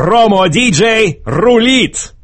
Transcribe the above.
Промо-диджей рулит!